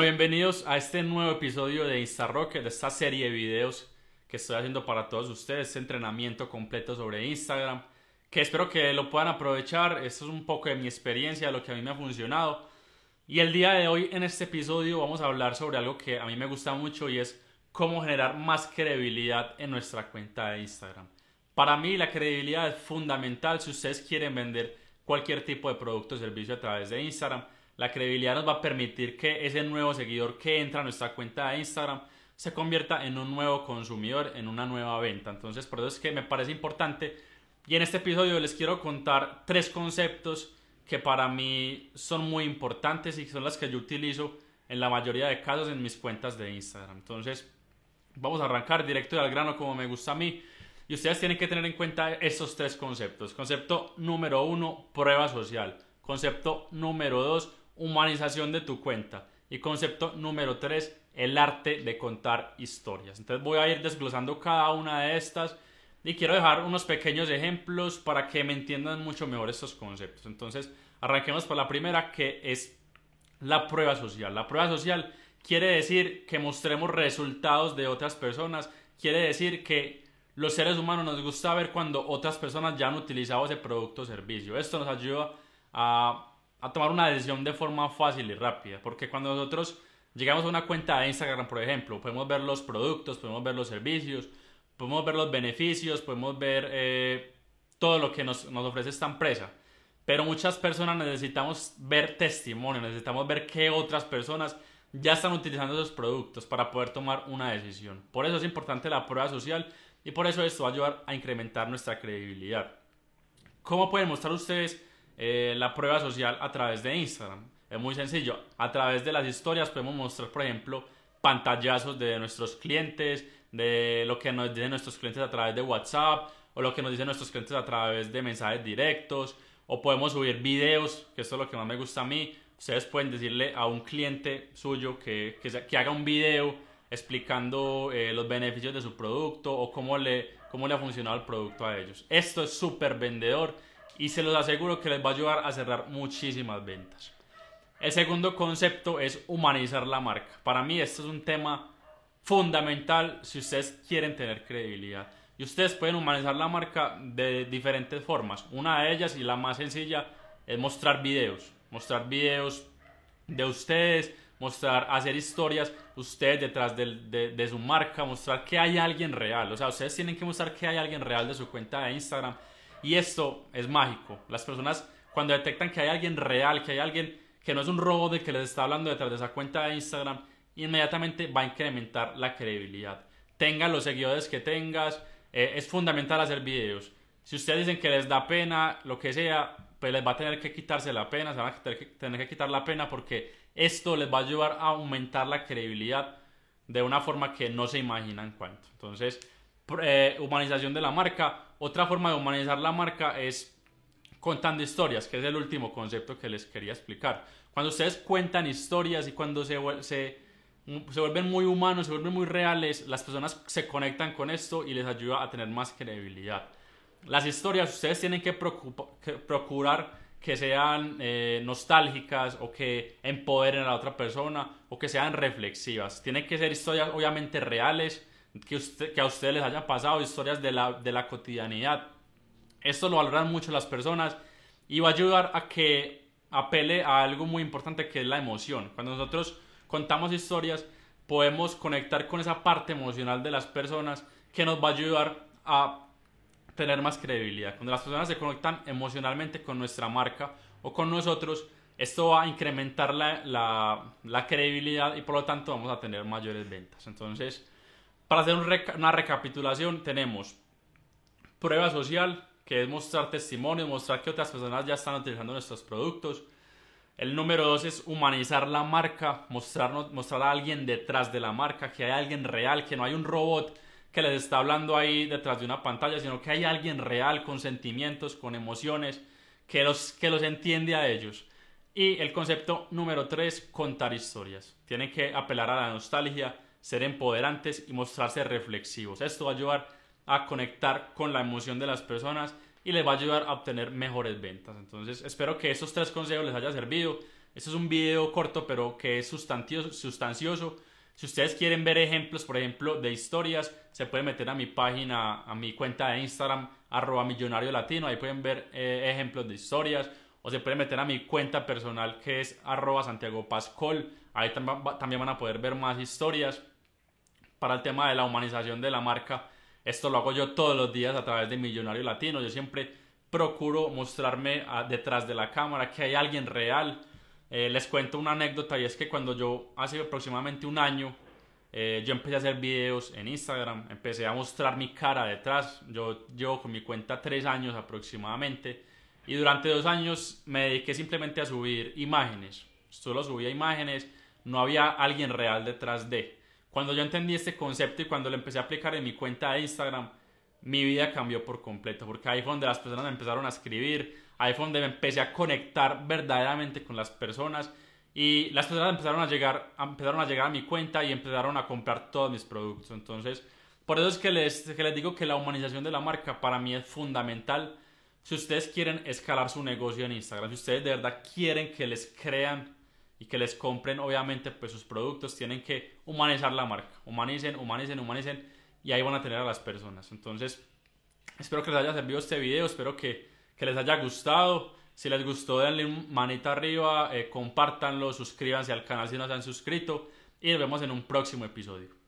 Bienvenidos a este nuevo episodio de InstaRocket, de esta serie de videos que estoy haciendo para todos ustedes, este entrenamiento completo sobre Instagram, que espero que lo puedan aprovechar. Esto es un poco de mi experiencia, de lo que a mí me ha funcionado. Y el día de hoy, en este episodio, vamos a hablar sobre algo que a mí me gusta mucho y es cómo generar más credibilidad en nuestra cuenta de Instagram. Para mí, la credibilidad es fundamental si ustedes quieren vender cualquier tipo de producto o servicio a través de Instagram la credibilidad nos va a permitir que ese nuevo seguidor que entra a nuestra cuenta de Instagram se convierta en un nuevo consumidor, en una nueva venta. Entonces, por eso es que me parece importante. Y en este episodio les quiero contar tres conceptos que para mí son muy importantes y son las que yo utilizo en la mayoría de casos en mis cuentas de Instagram. Entonces, vamos a arrancar directo y al grano como me gusta a mí. Y ustedes tienen que tener en cuenta estos tres conceptos. Concepto número uno, prueba social. Concepto número dos, humanización de tu cuenta. Y concepto número 3, el arte de contar historias. Entonces voy a ir desglosando cada una de estas y quiero dejar unos pequeños ejemplos para que me entiendan mucho mejor estos conceptos. Entonces arranquemos por la primera que es la prueba social. La prueba social quiere decir que mostremos resultados de otras personas, quiere decir que los seres humanos nos gusta ver cuando otras personas ya han utilizado ese producto o servicio. Esto nos ayuda a a tomar una decisión de forma fácil y rápida. Porque cuando nosotros llegamos a una cuenta de Instagram, por ejemplo, podemos ver los productos, podemos ver los servicios, podemos ver los beneficios, podemos ver eh, todo lo que nos, nos ofrece esta empresa. Pero muchas personas necesitamos ver testimonio, necesitamos ver qué otras personas ya están utilizando esos productos para poder tomar una decisión. Por eso es importante la prueba social y por eso esto va a ayudar a incrementar nuestra credibilidad. ¿Cómo pueden mostrar ustedes eh, la prueba social a través de Instagram. Es muy sencillo. A través de las historias podemos mostrar, por ejemplo, pantallazos de nuestros clientes, de lo que nos dicen nuestros clientes a través de WhatsApp o lo que nos dicen nuestros clientes a través de mensajes directos o podemos subir videos, que esto es lo que más me gusta a mí. Ustedes pueden decirle a un cliente suyo que, que, haga un video explicando eh, los beneficios de su producto o cómo le, cómo le ha funcionado el producto a ellos. Esto es súper vendedor y se los aseguro que les va a ayudar a cerrar muchísimas ventas. El segundo concepto es humanizar la marca. Para mí esto es un tema fundamental si ustedes quieren tener credibilidad. Y ustedes pueden humanizar la marca de diferentes formas. Una de ellas y la más sencilla es mostrar videos. Mostrar videos de ustedes, mostrar, hacer historias ustedes detrás de, de su marca, mostrar que hay alguien real. O sea, ustedes tienen que mostrar que hay alguien real de su cuenta de Instagram y esto es mágico. Las personas cuando detectan que hay alguien real, que hay alguien que no es un robot de que les está hablando detrás de esa cuenta de Instagram, inmediatamente va a incrementar la credibilidad. Tengan los seguidores que tengas, eh, es fundamental hacer videos. Si ustedes dicen que les da pena, lo que sea, pues les va a tener que quitarse la pena, se van a tener que, tener que quitar la pena porque esto les va a ayudar a aumentar la credibilidad de una forma que no se imaginan cuánto. Entonces, eh, humanización de la marca. Otra forma de humanizar la marca es contando historias, que es el último concepto que les quería explicar. Cuando ustedes cuentan historias y cuando se, se, se vuelven muy humanos, se vuelven muy reales, las personas se conectan con esto y les ayuda a tener más credibilidad. Las historias ustedes tienen que, procurar que sean eh, nostálgicas o que empoderen a la otra persona o que sean reflexivas. Tienen que ser historias obviamente reales que, a ustedes les haya pasado, historias de la, de la cotidianidad. Esto lo valoran mucho las personas y va a ayudar a que apele a algo muy importante que es la emoción. Cuando nosotros contamos historias, podemos conectar con esa parte emocional de las personas que nos va a ayudar a tener más credibilidad. Cuando las personas se conectan emocionalmente con nuestra marca o con nosotros, esto va a incrementar la, la, la credibilidad y por lo tanto vamos a tener mayores ventas. Entonces, para hacer una recapitulación, tenemos prueba social, que es mostrar testimonios, mostrar que otras personas ya están utilizando nuestros productos. El número dos es humanizar la marca, mostrarnos, mostrar a alguien detrás de la marca, que hay alguien real, que no hay un robot que les está hablando ahí detrás de una pantalla, sino que hay alguien real con sentimientos, con emociones, que los, que los entiende a ellos. Y el concepto número tres, contar historias. Tienen que apelar a la nostalgia, ser empoderantes y mostrarse reflexivos. Esto va a ayudar a conectar con la emoción de las personas y les va a ayudar a obtener mejores ventas. Entonces, espero que estos tres consejos les haya servido. Este es un video corto, pero que es sustancioso. Si ustedes quieren ver ejemplos, por ejemplo, de historias, se pueden meter a mi página, a mi cuenta de Instagram, arroba millonario latino. Ahí pueden ver eh, ejemplos de historias. O se pueden meter a mi cuenta personal que es arroba Santiago Pascol. Ahí también van a poder ver más historias. Para el tema de la humanización de la marca, esto lo hago yo todos los días a través de Millonario Latino. Yo siempre procuro mostrarme ah, detrás de la cámara que hay alguien real eh, les cuento una anécdota y es que cuando yo hace aproximadamente un año eh, yo empecé a hacer videos en Instagram, empecé a mostrar mi cara detrás, yo llevo con mi cuenta tres años aproximadamente y durante dos años me dediqué simplemente a subir imágenes, solo subía imágenes, no había alguien real detrás de. Cuando yo entendí este concepto y cuando lo empecé a aplicar en mi cuenta de Instagram, mi vida cambió por completo, porque ahí fue donde las personas me empezaron a escribir, ahí fue donde me empecé a conectar verdaderamente con las personas y las personas empezaron a llegar, empezaron a llegar a mi cuenta y empezaron a comprar todos mis productos. Entonces, por eso es que les, que les digo que la humanización de la marca para mí es fundamental. Si ustedes quieren escalar su negocio en Instagram, si ustedes de verdad quieren que les crean y que les compren, obviamente, pues sus productos, tienen que humanizar la marca. Humanicen, humanicen, humanicen y ahí van a tener a las personas. Entonces, espero que les haya servido este video, espero que, que les haya gustado. Si les gustó, denle manita arriba, eh, compártanlo, suscríbanse al canal si no se han suscrito y nos vemos en un próximo episodio.